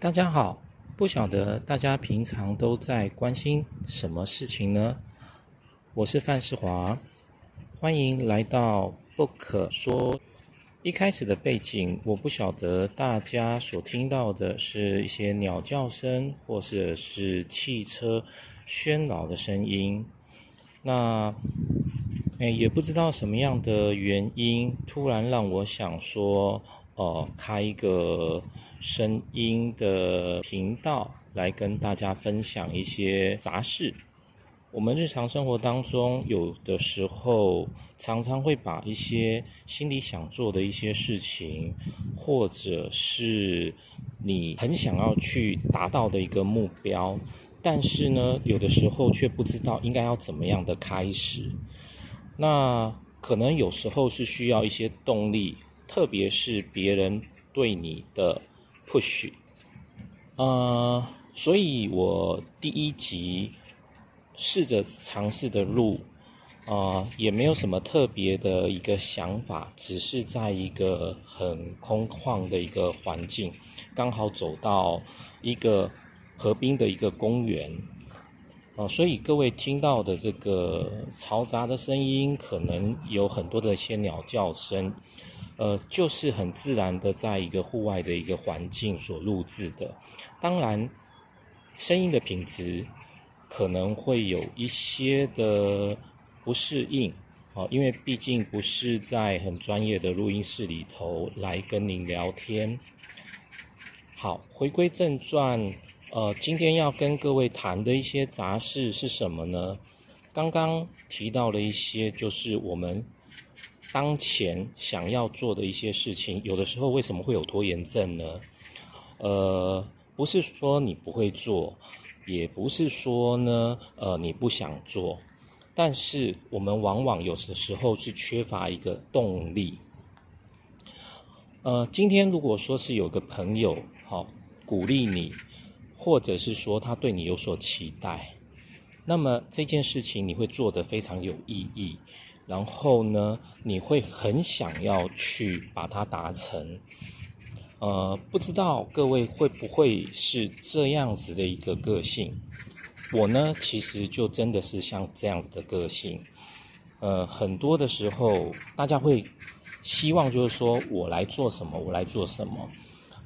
大家好，不晓得大家平常都在关心什么事情呢？我是范世华，欢迎来到不可说。一开始的背景，我不晓得大家所听到的是一些鸟叫声，或者是汽车喧闹的声音。那，哎，也不知道什么样的原因，突然让我想说。哦，开一个声音的频道来跟大家分享一些杂事。我们日常生活当中，有的时候常常会把一些心里想做的一些事情，或者是你很想要去达到的一个目标，但是呢，有的时候却不知道应该要怎么样的开始。那可能有时候是需要一些动力。特别是别人对你的 push，呃，所以我第一集试着尝试的录，啊，也没有什么特别的一个想法，只是在一个很空旷的一个环境，刚好走到一个河滨的一个公园，啊，所以各位听到的这个嘈杂的声音，可能有很多的一些鸟叫声。呃，就是很自然的，在一个户外的一个环境所录制的。当然，声音的品质可能会有一些的不适应，啊，因为毕竟不是在很专业的录音室里头来跟您聊天。好，回归正传，呃，今天要跟各位谈的一些杂事是什么呢？刚刚提到了一些，就是我们。当前想要做的一些事情，有的时候为什么会有拖延症呢？呃，不是说你不会做，也不是说呢，呃，你不想做，但是我们往往有的时候是缺乏一个动力。呃，今天如果说是有个朋友好鼓励你，或者是说他对你有所期待，那么这件事情你会做得非常有意义。然后呢，你会很想要去把它达成，呃，不知道各位会不会是这样子的一个个性？我呢，其实就真的是像这样子的个性，呃，很多的时候大家会希望就是说我来做什么，我来做什么，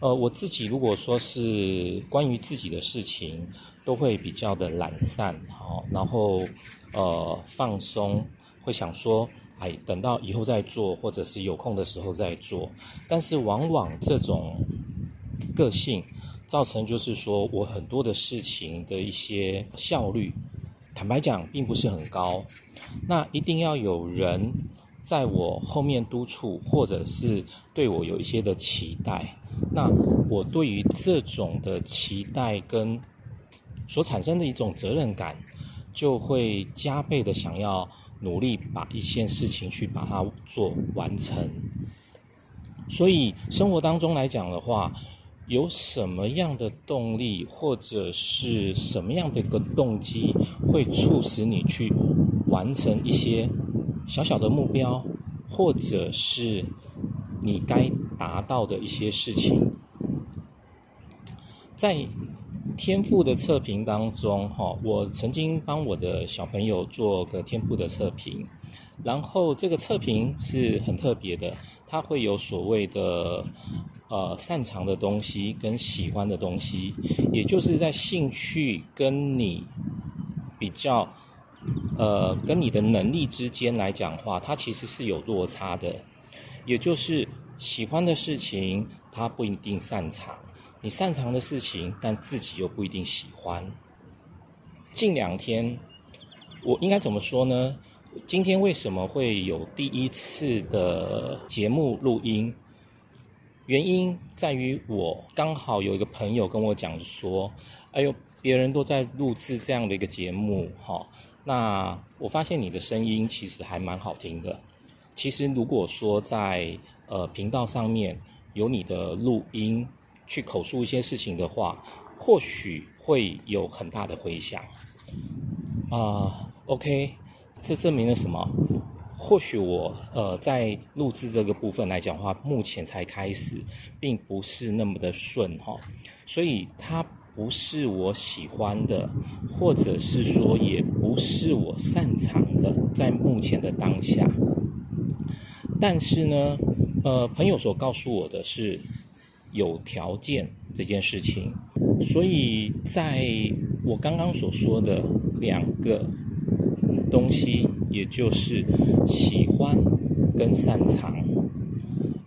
呃，我自己如果说是关于自己的事情，都会比较的懒散，好，然后呃放松。会想说，哎，等到以后再做，或者是有空的时候再做。但是往往这种个性，造成就是说我很多的事情的一些效率，坦白讲并不是很高。那一定要有人在我后面督促，或者是对我有一些的期待。那我对于这种的期待跟所产生的一种责任感，就会加倍的想要。努力把一件事情去把它做完成，所以生活当中来讲的话，有什么样的动力或者是什么样的一个动机，会促使你去完成一些小小的目标，或者是你该达到的一些事情，在。天赋的测评当中，哈，我曾经帮我的小朋友做个天赋的测评，然后这个测评是很特别的，它会有所谓的呃擅长的东西跟喜欢的东西，也就是在兴趣跟你比较呃跟你的能力之间来讲话，它其实是有落差的，也就是喜欢的事情，他不一定擅长。你擅长的事情，但自己又不一定喜欢。近两天，我应该怎么说呢？今天为什么会有第一次的节目录音？原因在于我刚好有一个朋友跟我讲说：“哎呦，别人都在录制这样的一个节目，哈，那我发现你的声音其实还蛮好听的。其实如果说在呃频道上面有你的录音。”去口述一些事情的话，或许会有很大的回响。啊，OK，这证明了什么？或许我呃在录制这个部分来讲的话，目前才开始，并不是那么的顺哈，所以它不是我喜欢的，或者是说也不是我擅长的，在目前的当下。但是呢，呃，朋友所告诉我的是有条件这件事情，所以在我刚刚所说的两个东西。也就是喜欢跟擅长，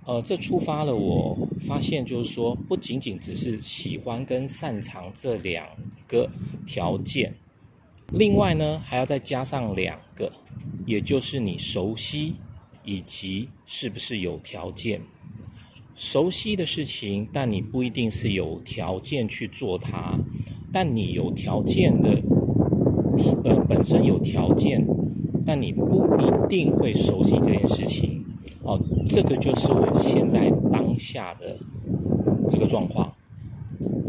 呃，这触发了我发现，就是说不仅仅只是喜欢跟擅长这两个条件，另外呢还要再加上两个，也就是你熟悉以及是不是有条件。熟悉的事情，但你不一定是有条件去做它，但你有条件的，呃，本身有条件。但你不一定会熟悉这件事情，哦，这个就是我现在当下的这个状况。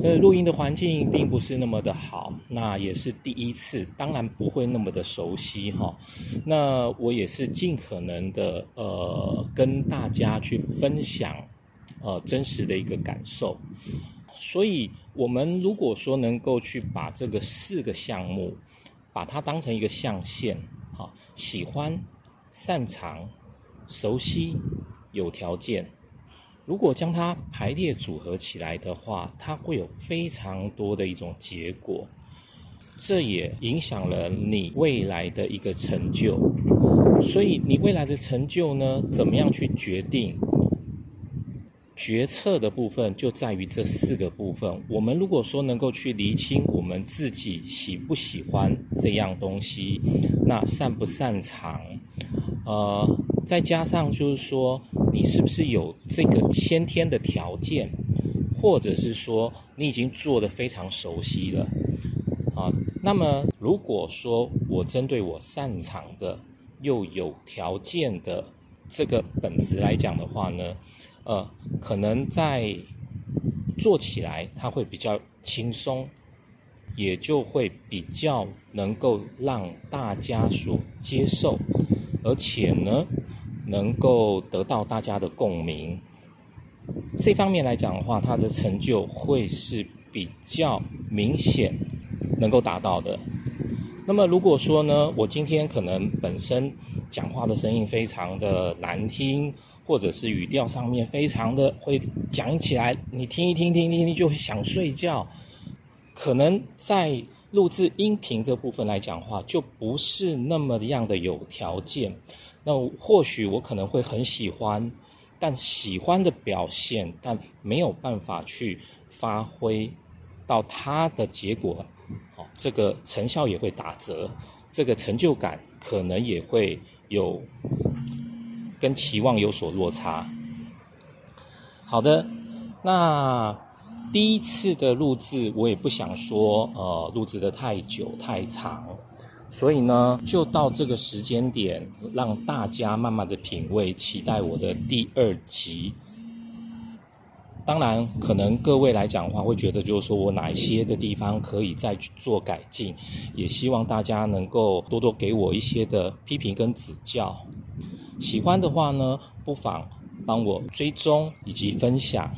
这录音的环境并不是那么的好，那也是第一次，当然不会那么的熟悉哈。那我也是尽可能的呃跟大家去分享呃真实的一个感受。所以，我们如果说能够去把这个四个项目，把它当成一个象限。好，喜欢、擅长、熟悉、有条件。如果将它排列组合起来的话，它会有非常多的一种结果。这也影响了你未来的一个成就。所以，你未来的成就呢，怎么样去决定？决策的部分就在于这四个部分。我们如果说能够去厘清我们自己喜不喜欢这样东西，那擅不擅长，呃，再加上就是说你是不是有这个先天的条件，或者是说你已经做的非常熟悉了，啊，那么如果说我针对我擅长的又有条件的这个本质来讲的话呢？呃，可能在做起来它会比较轻松，也就会比较能够让大家所接受，而且呢，能够得到大家的共鸣。这方面来讲的话，它的成就会是比较明显能够达到的。那么如果说呢，我今天可能本身讲话的声音非常的难听。或者是语调上面非常的会讲起来，你听一听，听听听就会想睡觉。可能在录制音频这部分来讲话，就不是那么样的有条件。那或许我可能会很喜欢，但喜欢的表现，但没有办法去发挥到它的结果，哦，这个成效也会打折，这个成就感可能也会有。跟期望有所落差。好的，那第一次的录制，我也不想说呃录制的太久太长，所以呢，就到这个时间点，让大家慢慢的品味，期待我的第二集。当然，可能各位来讲的话，会觉得就是说我哪一些的地方可以再去做改进，也希望大家能够多多给我一些的批评跟指教。喜欢的话呢，不妨帮我追踪以及分享，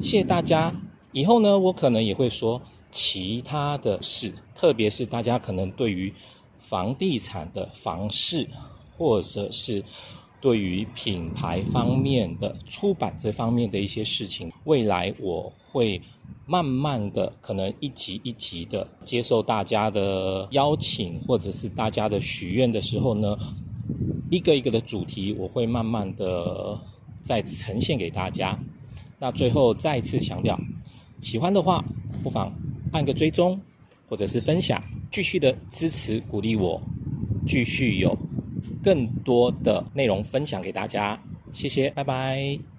谢谢大家。以后呢，我可能也会说其他的事，特别是大家可能对于房地产的房市，或者是对于品牌方面的出版这方面的一些事情，未来我会慢慢的，可能一集一集的接受大家的邀请，或者是大家的许愿的时候呢。一个一个的主题，我会慢慢的再呈现给大家。那最后再一次强调，喜欢的话不妨按个追踪，或者是分享，继续的支持鼓励我，继续有更多的内容分享给大家。谢谢，拜拜。